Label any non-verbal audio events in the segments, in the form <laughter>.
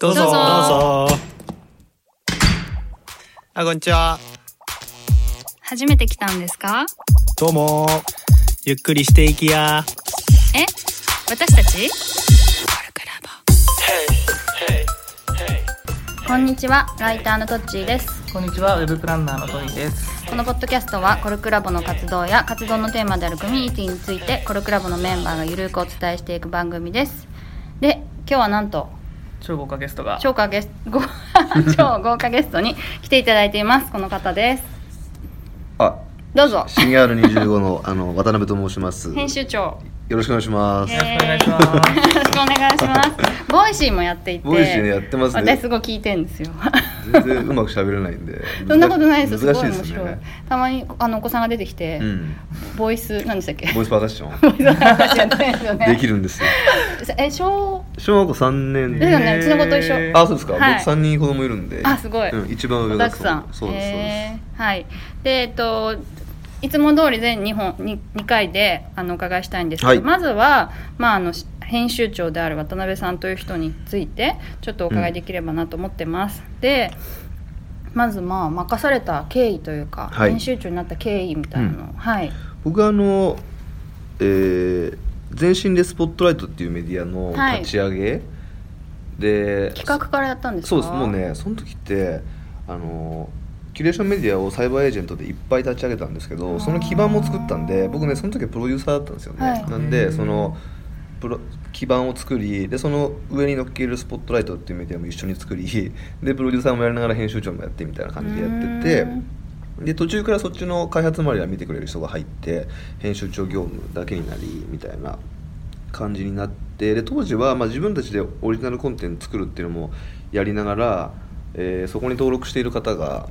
どうぞ。どうぞ。どうぞあこんにちは。初めて来たんですか？どうも。ゆっくりしていきや。え？私たち？こんにちは。ライターのトッチーです。こんにちは、ウェブプランナーのトイです。このポッドキャストはコルクラボの活動や活動のテーマであるコミュニティについてコルクラボのメンバーがゆるくお伝えしていく番組です。で今日はなんと超豪華ゲストが。超華ゲスご <laughs> 超豪華ゲストに来ていただいていますこの方ですあ、どうぞ新 R25 の <laughs> あの渡辺と申します。編集長よろしくお願いします。えよろしくお願いしますよろしくお願いしますボイシーもやっていてボイシーねやってますね私すごい聞いてんですよ全然うまく喋れないんで。<laughs> そんなことないですすご難い面白い。たまにあのお子さんが出てきて、うん。ボイス何でしたっけ？ボイスパーカッション。私やってないですよねできるんですよ。え小小学校三年。ですよね。うちの子と一緒。えーあ、そうですか。はい。僕三人子供いるんで。あすごい。うん、一番上だくさん。そうですそうへー。はい。でえっといつも通り全2本に2回であのお伺いしたいんですけど、はい。まずは、まあ、あのし編集長である渡辺さんという人についてちょっとお伺いできればなと思ってます、でまずまあ任された経緯というか、はい。編集長になった経緯みたいなのを、はい。僕はあの、えー、全身でスポットライトっていうメディアのはい。立ち上げ、で企画からやったんですか？そうです。もうねその時ってあのキュレーションメディアをサイバーエージェントでいっぱい立ち上げたんですけどその基盤も作ったんで僕ねその時はプロデューサーだったんですよね、はい。なんでそのプロ基盤を作りでその上に乗っけるスポットライトっていうメディアも一緒に作りでプロデューサーもやりながら編集長もやってみたいな感じでやっててうで途中からそっちの開発周りは見てくれる人が入って編集長業務だけになりみたいな感じになってで当時はまあ自分たちでオリジナルコンテンツ作るっていうのもやりながら、えーそこに登録している方が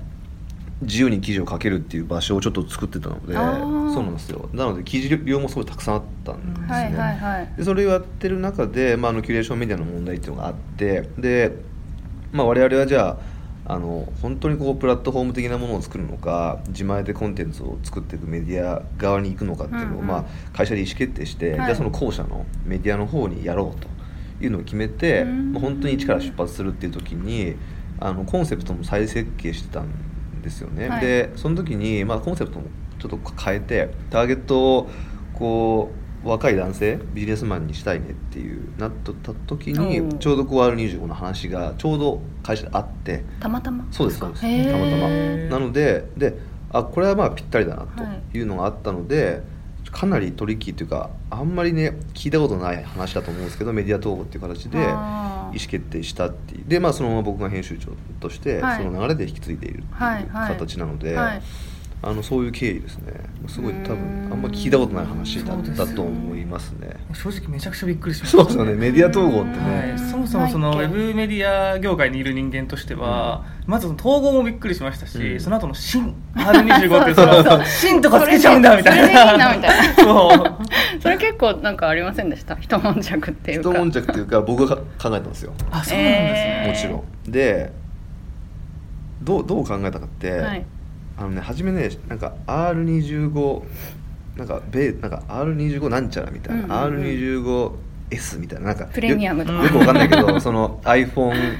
自由に記事を書けるっていう場所をちょっと作ってたのでそうなんですよ。なので記事量もすごいたくさんあったんですね、はいはいはい。でそれをやってる中で、まあ、あのキュレーションメディアの問題っていうのがあってで、まあ、我々はじゃああの本当にこうプラットフォーム的なものを作るのか自前でコンテンツを作っていくメディア側に行くのかっていうのを、うんうん。まあ、会社で意思決定して、はい。じゃあその後者のメディアの方にやろうというのを決めて、うん。まあ、本当に一から出発するっていう時にあのコンセプトも再設計してたんですよね。はい。でその時に、まあ、コンセプトもちょっと変えてターゲットをこう若い男性ビジネスマンにしたいねっていうなった時にちょうどこう R25 の話がちょうど会社であって。たまたま？そうですそうです。たまたま。なのでであこれはまあぴったりだなはいというのがあったので、かなりトリッキーというかあんまりね聞いたことない話だと思うんですけどメディア統合っていう形で意思決定したっていう。でまあそのまま僕が編集長としてはい。その流れで引き継いでいるっていうはいはい。形なので、はいあのそういう経緯ですね。すごい多分あんま聞いたことない話だっそうですよたと思いますね。正直めちゃくちゃびっくりしました。そうですよね。メディア統合ってね。はい、そもそもそのウェブメディア業界にいる人間としては、まずその統合もびっくりしましたし、うん。その後の新 R25 ってその新とかつけちゃうんだみたいな。それでいいなみたいな。<laughs> そう。それ結構なんかありませんでした？一悶着っていうか。一悶着っていうか僕が考えたんですよ。あそうなんですね、えーもちろん。でどうどう考えたかって、はいあのね初めねなんか R25 なんか米なんか R25 なんちゃらみたいな、うんうんうん。R25S みたいななんかプレミアムとか。よよくわかんないけど <laughs> その iPhone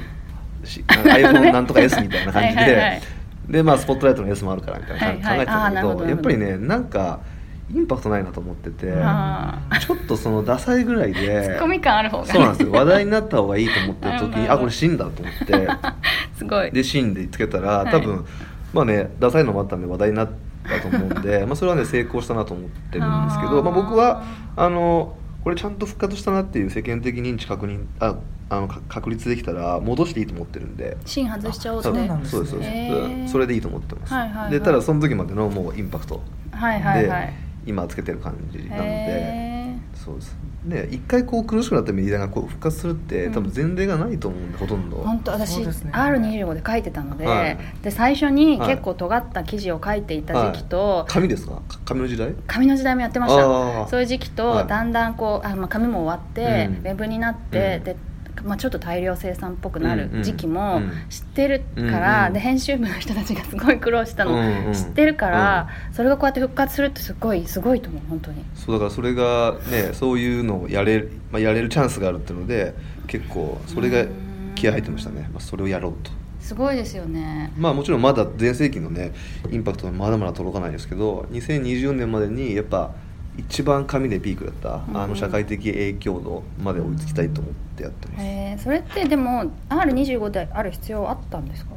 し iPhone なんとか S みたいな感じではいはいはい。でまあスポットライトの S もあるからみたいなはいはい。考えてたんだけどど。やっぱりねなんかインパクトないなと思っててあちょっとそのダサいぐらいツッでコミ感ある方がね。そうなんですよ。話題になった方がいいと思ってる時に <laughs> あこれシンだと思って。<laughs> すごい。でシンでつけたらはい。多分、まあねダサいのもあったんで話題になったと思うんで <laughs> まあそれはね成功したなと思ってるんですけどまあ、僕はあのこれちゃんと復活したなっていう世間的認知確認ああのか確立できたら戻していいと思ってるんで。芯外しちゃおうって。そうなんです。ね。そうです。それでいいと思ってます、はいはいはい。でただその時までのもうインパクトはいはいはい。で今つけてる感じなので、へそうです。ね一回こう苦しくなったメディアがこう復活するって、うん。多分前例がないと思うんでほとんど。本当私、ね。R25 で書いてたので,、はい。で最初にはい。結構尖った記事を書いていた時期と、紙ですか？か紙の時代？紙の時代もやってました。そういう時期と、はい。だんだんこうあ、まあ、紙も終わって、うん。ウェブになって、うん。でまあ、ちょっと大量生産っぽくなる時期もうん。知ってるから、で編集部の人たちがすごい苦労したの。知ってるから、それがこうやって復活するってすごいすごいと思う本当に。そうだからそれがねそういうのをやれる、まあ、やれるチャンスがあるっていうので結構それが気合入ってましたね、まあ、それをやろうと。すごいですよね。まあもちろんまだ全盛期のねインパクトはまだまだ届かないですけど2020年までにやっぱ一番紙でピークだった、うんあの社会的影響度まで追いつきたいと思ってやってます、へえそれってでも R25 である必要あったんですか？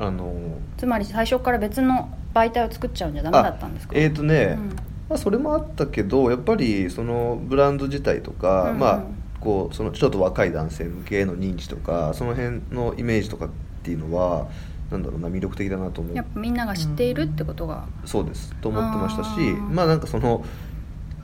あのつまり最初から別の媒体を作っちゃうんじゃダメだったんですか？えっ、ー、とね、うん。まあ、それもあったけどやっぱりそのブランド自体とか、うんうん。まあこうそのちょっと若い男性向けへの認知とかその辺のイメージとかっていうのはなんだろうな魅力的だなと思う。やっぱみんなが知っているってことが、そうです。と思ってましたしまあなんかその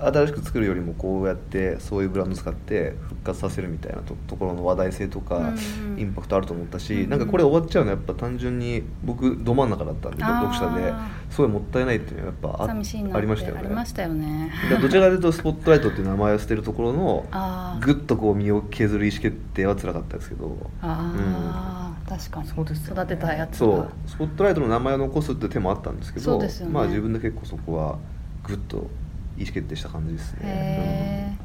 新しく作るよりもこうやってそういうブランド使って復活させるみたいなとところの話題性とか、うんうん。インパクトあると思ったし、うんうん。なんかこれ終わっちゃうのはやっぱ単純に僕ど真ん中だったんで読者ですごいもったいないっていうのはやっぱあ寂しいなありましたよね。ありましたよね。どちらかというとスポットライトっていう名前を捨てるところの <laughs> ぐっとこう身を削る意思決定は辛かったですけどあー、確かに。そうですよね。育てたやつが。そう。スポットライトの名前を残すって手もあったんですけどそうですよね。まあ自分で結構そこはぐっと意思決定した感じですね。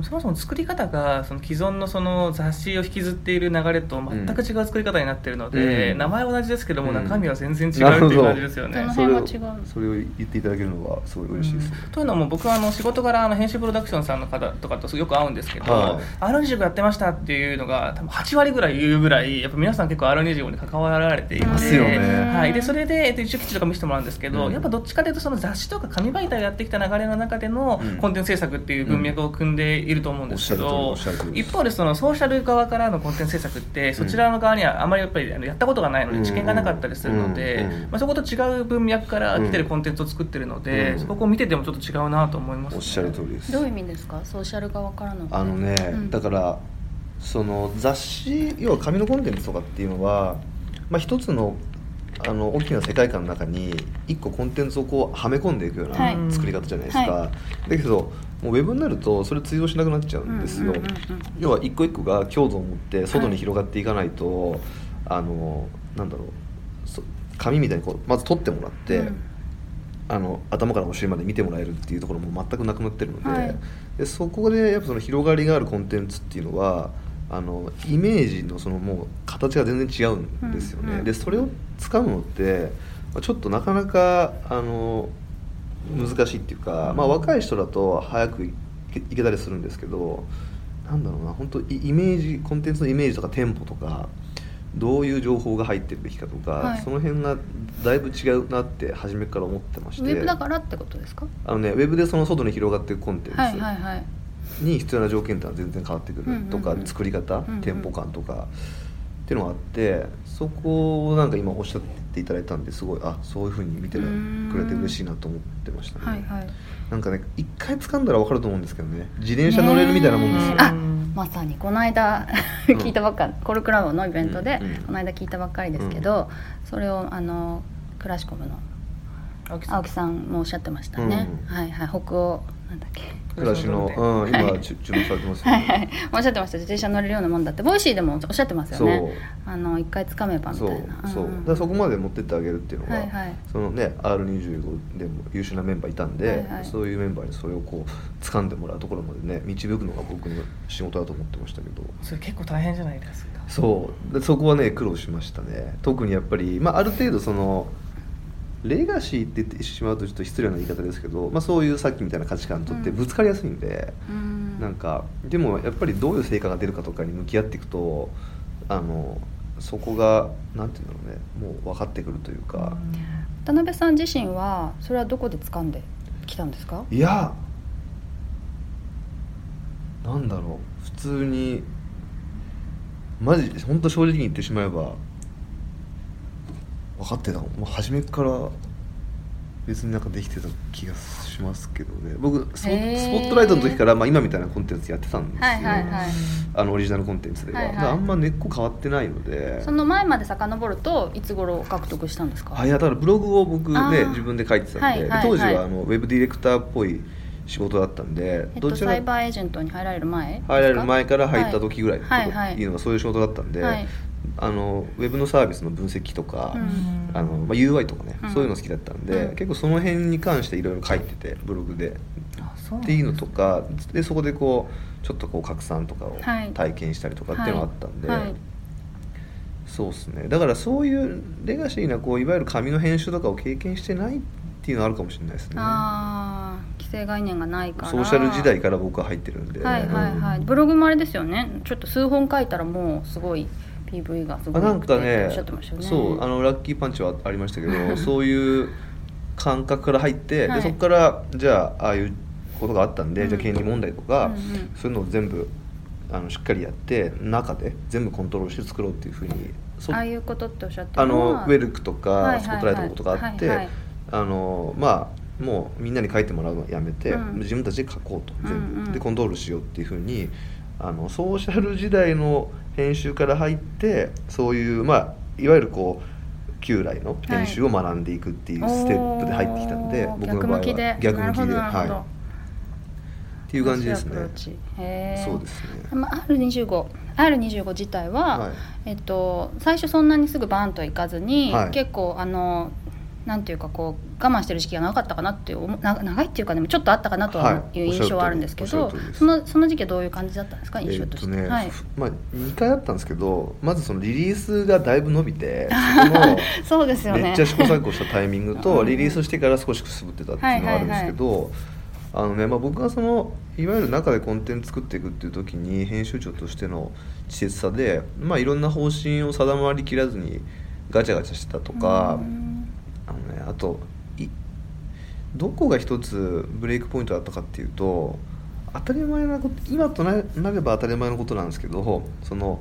へそもそも作り方がその既存のその雑誌を引きずっている流れと全く違う作り方になっているので、うん。名前は同じですけども、うん。中身は全然違うっていう感じですよね。その。それを辺が違うそれを言っていただけるのはすごい嬉しいです。ね。というのも僕はあの仕事柄あの編集プロダクションさんの方とかとよく会うんですけど、はい。R25 やってましたっていうのが多分8割ぐらい言うぐらいやっぱ皆さん結構 R25 に関わられていてますよね。はい、でそれで、えっと、一応記事とか見せてもらうんですけど、うん。やっぱどっちかというとその雑誌とか紙媒体をやってきた流れの中でのうん。コンテンツ制作っていう文脈を組んでいると思うんですけど、一方でそのソーシャル側からのコンテンツ制作ってそちらの側にはあまりやっぱりあのやったことがないので知見がなかったりするので、まあ、そこと違う文脈から来てるコンテンツを作ってるので、うん。そこを見ててもちょっと違うなと思います、ね、おっしゃる通りです。どういう意味ですか？ソーシャル側からの。あのね、うん。だからその雑誌要は紙のコンテンツとかっていうのは、まあ、一つのあの大きな世界観の中に一個コンテンツをこうはめ込んでいくようはい。な作り方じゃないですか、はだけどもうウェブになるとそれ通用しなくなっちゃうんですよ、要は一個一個が強度を持って外に広がっていかないと、あのなんだろう。そ紙みたいにこうまず取ってもらって、うん。あの頭からお尻まで見てもらえるっていうところも全くなくなってるので,、はい。でそこでやっぱその広がりがあるコンテンツっていうのはあのイメージのそのもう形が全然違うんですよね、うんうん。でそれを掴むのってまあちょっとなかなかあの難しいっていうか、まあ、若い人だと早くいけたりするんですけどなんだろうな本当イイメージコンテンツのイメージとかテンポとかどういう情報が入ってるべきかとか、はい。その辺がだいぶ違うなって初めから思ってまして。ウェブだからってことですか？あのね、ウェブでその外に広がっていくコンテンツ。はいはいはいに必要な条件っていうのは全然変わってくうんうんうん。るとか、作り方、うんうん。テンポ感とかっていうのがあってそこをなんか今おっしゃっていただいたんですごいあそういうふうに見てくれて嬉しいなと思ってましたね、はいはい。なんかね一回掴んだら分かると思うんですけどね。自転車乗れるみたいなもんですよ、ねえあまさにこの間聞いたばっかコルクラボのイベントでうんうん。この間聞いたばっかりですけどそれをあのクラシコムの青木さんもおっしゃってましたね。うん。はいはい。北欧なんだっけ？暮らしの、うん、今注注目されてますよはいはね、い。おっしゃってました。自転車乗れるようなもんだって。ボイシーでもおっしゃってますよね。あの一回つかめばみたそいうな。そう、ん。んだからそこまで持ってってあげるっていうのは、はいはい。そのね R25 でも優秀なメンバーいたんで、はいはい。そういうメンバーにそれをこう掴んでもらうところまでね導くのが僕の仕事だと思ってましたけど。それ結構大変じゃないですか。そう。でそこはね苦労しましたね。特にやっぱり、まあ、ある程度そのレガシーって言ってしまうとちょっと失礼な言い方ですけど、まあ、そういうさっきみたいな価値観とってぶつかりやすいんで、うん。なんかでもやっぱりどういう成果が出るかとかに向き合っていくとあのそこがなんていうんだろうねもう分かってくるというか、渡辺さん自身はそれはどこで掴んできたんですか？いやなんだろう普通にマジ本当正直に言ってしまえば分かってたもう初めから別になんかできてた気がしますけどね。僕スポットライトの時から、まあ、今みたいなコンテンツやってたんですよ、はいはいはい。あのオリジナルコンテンツで。は、はい。はいあんま根っこ変わってないので。その前まで遡るといつ頃獲得したんですか？あいやだからブログを僕ね自分で書いてたんで,、はいはいはい。で当時はあのウェブディレクターっぽい仕事だったんで、えっと、ちらサイバーエージェントに入られる前入られる前から入った時ぐらいと。かはいはい。いうのがそういう仕事だったんで、はいあのウェブのサービスの分析とか、うん。あのまあ、UI とかね、うん。そういうの好きだったんで、うん。結構その辺に関していろいろ書いててブログで。っていうのとかでそこでこうちょっとこう拡散とかをはい。体験したりとかっていうのがあったんで、そうですね。だからそういうレガシーなこういわゆる紙の編集とかを経験してないっていうのはあるかもしれないですね。ああ既成概念がないから。ソーシャル時代から僕は入ってるんで、はいはいはい、ブログもあれですよね。ちょっと数本書いたらもうすごい PV がすごなんかねそうあのラッキーパンチはありましたけどそういう感覚から入って、はい。でそこからじゃあああいうことがあったんで、うん。じゃあ権利問題とか、うんうん。そういうのを全部あのしっかりやって中で全部コントロールして作ろうっていうふうにそああいうことっておっしゃってあのウェルクとか、はいはいはい。スポットライトのことがあって、はいはい。あのまあもうみんなに書いてもらうのやめて、うん。自分たちで書こうと全部、うんうん。でコントロールしようっていうふうにあのソーシャル時代の編集から入ってそういうまあいわゆるこう旧来の編集を学んでいくっていうステップで入ってきたので、おー僕の場合は逆向きで。はい。っていう感じですね。そうですね。まあ R25 R25 自体は、はい。えっと、最初そんなにすぐバーンといかずに、はい。結構あのなんていうかこう我慢してる時期が長かったかなっていう長いっていうかでもちょっとあったかなとははい。いう印象はあるんですけど、る通りです。そのその時期はどういう感じだったんですか？え印象として、ーっとね、はい、まあ2回あったんですけどまずそのリリースがだいぶ伸びて <laughs> そうですよね。めっちゃ試行錯誤したタイミングうん。とリリースしてから少しくすぶってたっていうのがあるんですけど、あのねまあ、僕がそのいわゆる中でコンテンツ作っていくっていう時に編集長としての稚拙さで、まあ、いろんな方針を定まりきらずにガチャガチャしてたとか、うんあといどこが一つブレイクポイントだったかっていうと当たり前なこと今とななれば当たり前のことなんですけどその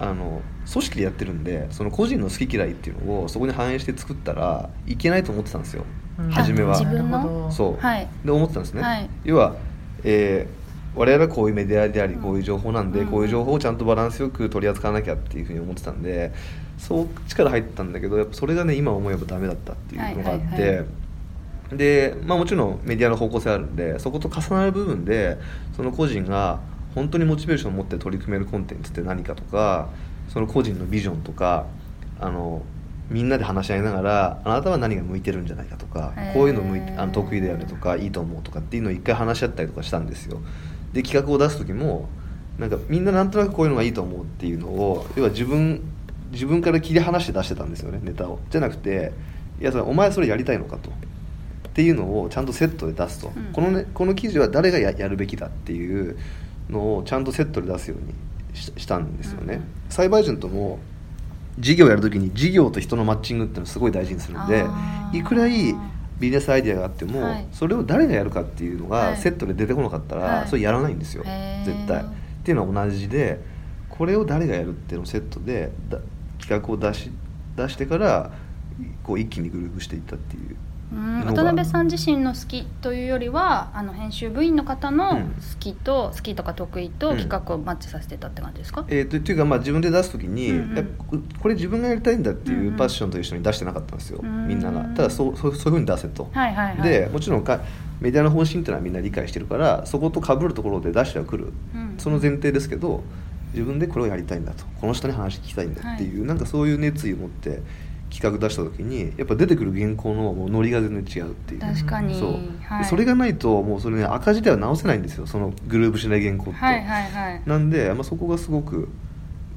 あの組織でやってるんでその個人の好き嫌いっていうのをそこに反映して作ったらいけないと思ってたんですよ、うん。初めは。自分の？なるほどそう、はい。で思ってたんですね、はい。要は、えー我々はこういうメディアでありうん。こういう情報なんで、うん。こういう情報をちゃんとバランスよく取り扱わなきゃっていうふうに思ってたんでそっちから入ったんだけどやっぱそれがね今思えばダメだったっていうのがあって、はいはいはで、まあ、もちろんメディアの方向性あるんでそこと重なる部分でその個人が本当にモチベーションを持って取り組めるコンテンツって何かとかその個人のビジョンとかあのみんなで話し合いながらあなたは何が向いてるんじゃないかとかこういうの向いてあの得意だよねとかいいと思うとかっていうのを一回話し合ったりとかしたんですよで企画を出す時もなんかみんななんとなくこういうのがいいと思うっていうのを要は自分自分から切り離して出してたんですよねネタを。じゃなくていやそれお前それやりたいのかと。っていうのをちゃんとセットで出すと、うん。このねこの記事は誰がややるべきだっていうのをちゃんとセットで出すようにししたんですよね、うん。サイバーエージェントも事業やるときに事業と人のマッチングっていうのをすごい大事にするんでいくらいいビジネスアイデアがあっても、はい。それを誰がやるかっていうのはい。がセットで出てこなかったら、はい。それやらないんですよ、絶対。っていうのは同じでこれを誰がやるっていうのをセットでだ企画を出し出してからこう一気にグループしていったっていううん。渡辺さん自身の好きというよりはあの編集部員の方のうん。好きと、好きとか得意とうん。企画をマッチさせてたって感じですか、えー、とっていうか、まあ、自分で出す時に、うんうん。ここれ自分がやりたいんだってうんいううんパッションと一緒に出してなかったんですよ、うんみんなが。ただそうそうそういうふうに出せと、はいはいはい。でもちろんかメディアの方針っていうのはみんな理解してるからそこと被るところで出してはくる、うん。その前提ですけど自分でこれをやりたいんだと。この人に話聞きたいんだっていう、なんかそういう熱意を持って企画出した時にやっぱ出てくる原稿のもうノリが全然違うっていう。確かに。そう、はい、でそれがないともうそれね赤字では直せないんですよ。そのグループしない原稿って、はいはいはい。なんで、まあ、そこがすごく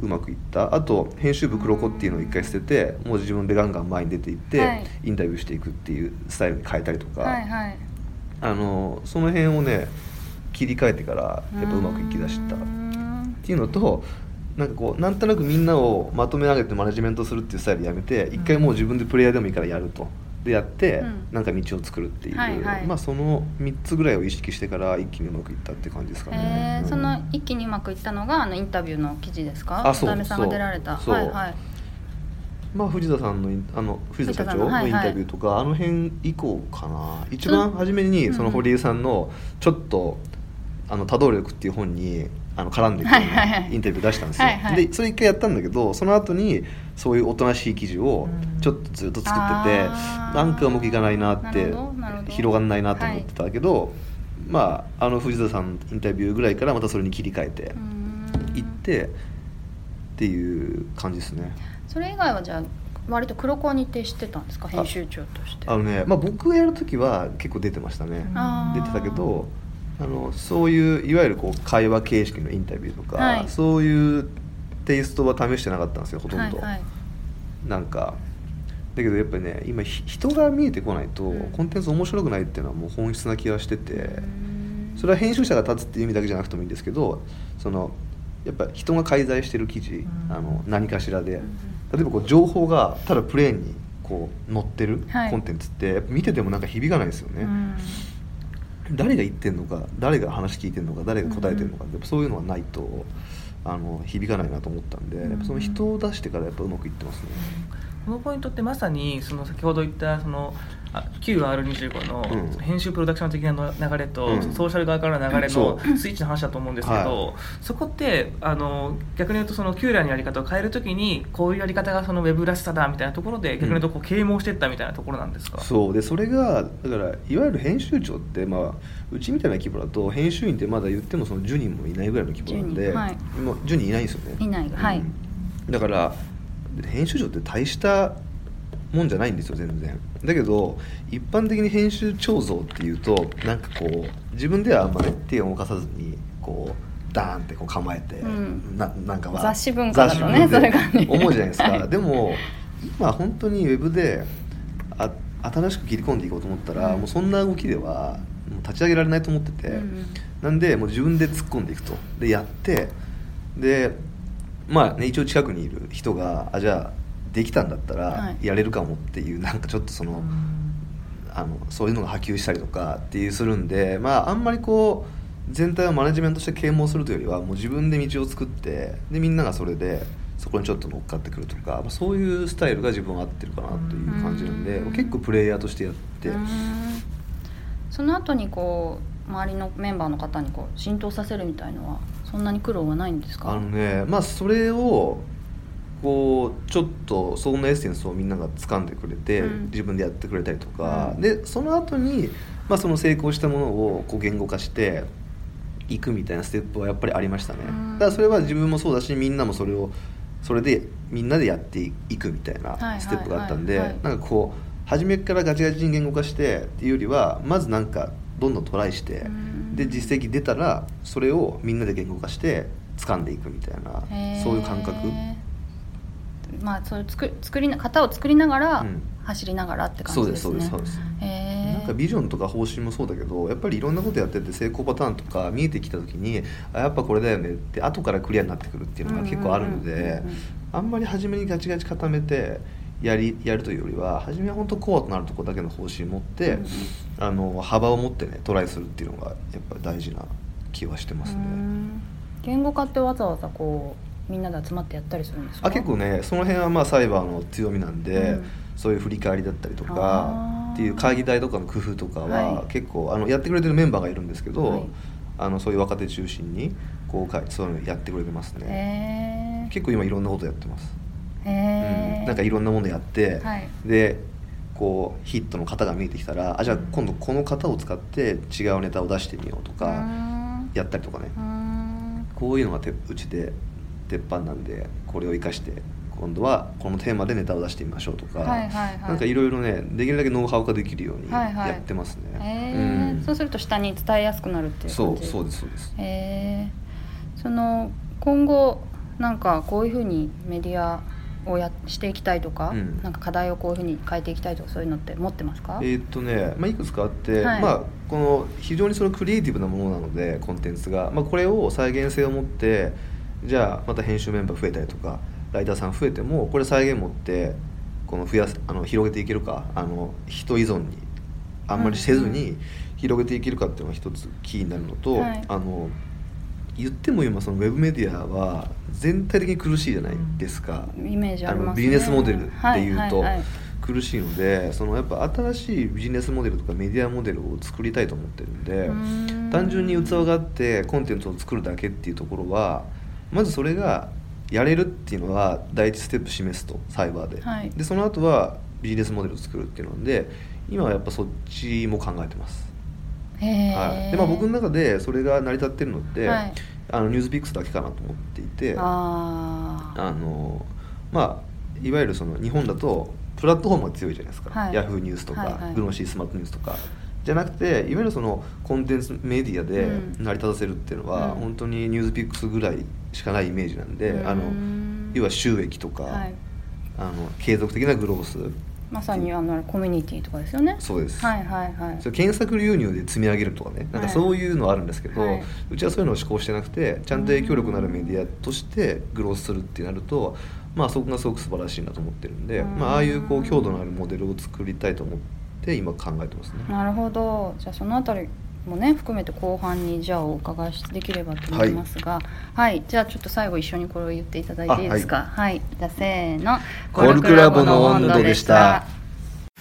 うまくいった。あと編集部黒子っていうのを一回捨ててもう自分でガンガン前に出ていって、はい。インタビューしていくっていうスタイルに変えたりとか、はいはい。あのその辺をね切り替えてからやっぱうまくいきだした。っていうのとなんかこうなんとなくみんなをまとめ上げてマネジメントするっていうスタイルやめて一回もう自分でプレイヤーでもいいからやると。でやって、うん。なんか道を作るっていう、はいはいまあその3つぐらいを意識してから一気にうまくいったって感じですかね。うんえーその一気にうまくいったのがあのインタビューの記事ですか？あそうさんが出られた。はいはい。まあ、藤田さんのあの藤田社長のインタビューとか、あの辺以降かな。一番初めにその堀江さんのちょっと「あの多動力」っていう本にあの絡んでいくようはいはいはない。インタビュー出したんですよ、はいはい。でそれ一回やったんだけどその後にそういうおとなしい記事をちょっとずっと作ってて、あー。なんかうまくいかないなって広がんないなと思ってたけど、まああの藤田さんのインタビューぐらいからまたそれに切り替えていってっていう感じですね。それ以外はじゃあ割と黒子に徹してたんですか？編集長として。あのね、まあ、僕がやる時は結構出てましたね。出てたけどあのそういういわゆるこう会話形式のインタビューとか、はい。そういうテイストは試してなかったんですよほとんど、はいはい。なんか。だけどやっぱりね今ひ人が見えてこないと、うん。コンテンツ面白くないっていうのはもう本質な気がしてて、うん。それは編集者が立つっていう意味だけじゃなくてもいいんですけどそのやっぱ人が介在してる記事、ん。あの何かしらで、ん。例えばこう情報がただプレーンにこう載ってるはい。コンテンツって、やっぱ見ててもなんか響かないですよね、うん誰が言ってんのか誰が話聞いてんのか誰が答えてるのか、やっぱそういうのはないとあの響かないなと思ったんで、やっぱその人を出してからやっぱうまくいってますね、このポイントってまさにその先ほど言ったそのあ QR25 の編集プロダクション的なの流れと、うん。ソーシャル側からの流れそのスイッチの話だと思うんですけど、はそこってあの逆に言うとその QR のやり方を変えるときにこういうやり方がそのウェブらしさだみたいなところで逆に言うとこう啓蒙していったみたいなところなんですか、そう。でそれがだからいわゆる編集長って、まあ、うちみたいな規模だと編集員ってまだ言ってもその10人もいないぐらいの規模なんで、10人はい。もう10人いないんですよね。いない。はい。うん。だから編集長って大したもんじゃないんですよ全然。だけど一般的に編集長像っていうとなんかこう自分ではあんまね手を動かさずにこうダーンってこう構えて、うん。ななんかは雑誌文化だとねそれがね。思うじゃないですか、は <laughs> いでも今本当にウェブであ新しく切り込んでいこうと思ったら、うん。もうそんな動きではもう立ち上げられないと思ってて、うん。なんでもう自分で突っ込んでいくと。でやってでまあね一応近くにいる人があじゃあできたんだったはらい。やれるかもっていう、なんかちょっとその,、あのそういうのが波及したりとかっていうするんでまああんまりこう全体をマネジメントして啓蒙するというよりはもう自分で道を作ってでみんながそれでそこにちょっと乗っかってくるとか、まあ、そういうスタイルが自分は合ってるかなという感じなんでうん結構プレイヤーとしてやって。うん。その後にこう周りのメンバーの方にこう浸透させるみたいのはそんなに苦労はないんですか？あのねまあそれをこうちょっとそのエッセンスをみんなが掴んでくれて、うん。自分でやってくれたりとか、うん。でその後にまあその成功したものをこう言語化していくみたいなステップはやっぱりありましたね、うん。だからそれは自分もそうだしみんなもそれをそれでみんなでやっていくみたいないステップがあったんで、なんかこう初めからガチガチに言語化してっていうよりはまずなんかどんどんトライして、うん。で実績出たらそれをみんなで言語化して掴んでいくみたいなそういう感覚まあそういう作作りな型を作りながら、うん。走りながらって感じですすね。そうですそうですなんかビジョンとか方針もそうだけどやっぱりいろんなことやってて成功パターンとか見えてきた時にあやっぱこれだよねって後からクリアになってくるっていうのが結構あるのであんまり初めにガチガチ固めてやりやるというよりは初めは本当コアとなるところだけの方針持って、うんうん。あの幅を持ってねトライするっていうのがやっぱり大事な気はしてますね。うん。言語化ってわざわざこうみんなで集まってやったりするんですか？あ結構ねその辺はまあサイバーの強みなんで、うん。そういう振り返りだったりとあかー。っていう会議体とかの工夫とかは、はい。結構あのやってくれてるメンバーがいるんですけど、はい。あのそういう若手中心にこうかそういうのやってくれてますね。へ結構今いろんなことやってます、えうん、なんかいろんなものやって、はい。でこうヒットの型が見えてきたらあじゃあ今度この型を使って違うネタを出してみようとうかん。やったりとかね、うん。こういうのがてうちで鉄板なんでこれを生かして今度はこのテーマでネタを出してみましょうとか、はいはいはい。なんかいろいろねできるだけノウハウ化できるようにはいはい。やってますね、へえうん。そうすると下に伝えやすくなるっていうそうそうですそうです。へえその今後なんかこういうふうにメディアをやしていきたいとか、うん。なんか課題をこういうふうに変えていきたいとかそういうのって持ってますか、えーっとね、まあ、いくつかあって、はい。まあ、この非常にそのクリエイティブなものなのでコンテンツが、まあ、これを再現性を持ってじゃあまた編集メンバー増えたりとかライターさん増えてもこれ再現持ってこの増やすあの広げていけるかあの人依存にあんまりせずうんに広げていけるかっていうのが一つキーになるのと、はい。あの言っても今そのウェブメディアは全体的に苦しいじゃないですか。イメージありますね。のビジネスモデルでいうと、はいはいはい。苦しいのでそのやっぱ新しいビジネスモデルとかメディアモデルを作りたいと思ってるんで単純に器があってコンテンツを作るだけっていうところはまずそれがやれるっていうのは第一ステップ示すとサイバーで,、はい。でその後はビジネスモデルを作るっていうので今はやっぱそっちも考えてます。はい。でまあ、僕の中でそれが成り立ってるのって、はい。あのニュースピックスだけかなと思っていてあのまあいわゆるその日本だとプラットフォームが強いじゃないですか、はい。ヤフーニュースとか、はいはい。グローシースマートニュースとか。じゃなくていわゆるそのコンテンツメディアでうん。成り立たせるっていうのは、うん。本当にニュースピックスぐらいしかないイメージなんで、あのうん要は収益とか、はい。あの継続的なグロース。まさにあのコミュニティとかですよね。そうです、はいはいはい。それ検索流入で積み上げるとかねなんかはい。そういうのはあるんですけど、はい。うちはそういうのを施行してなくてちゃんと影響力のあるメディアとしてグロースするってなるとまあそこがすごく素晴らしいなと思ってるんで、うん。まあ、ああいうこう強度のあるモデルを作りたいと思って今考えてますね。なるほど。じゃあそのあたりもね含めて後半にじゃあお伺いできればと思いますがはい、じゃあちょっと最後一緒にこれを言っていただいていいですか？はい、じゃあせーの。コルクラボの温度でした。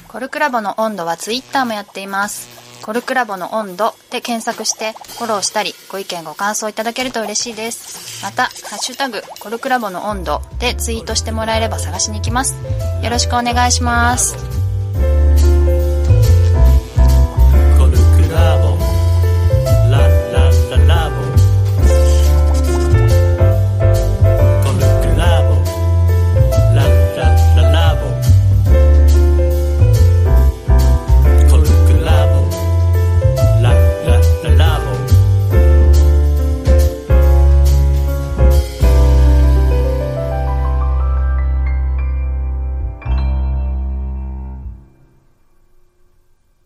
コルクラボの温度はツイッターもやっています。コルクラボの温度で検索してフォローしたりご意見ご感想いただけると嬉しいです。またハッシュタグコルクラボの温度でツイートしてもらえれば探しに行きます。よろしくお願いします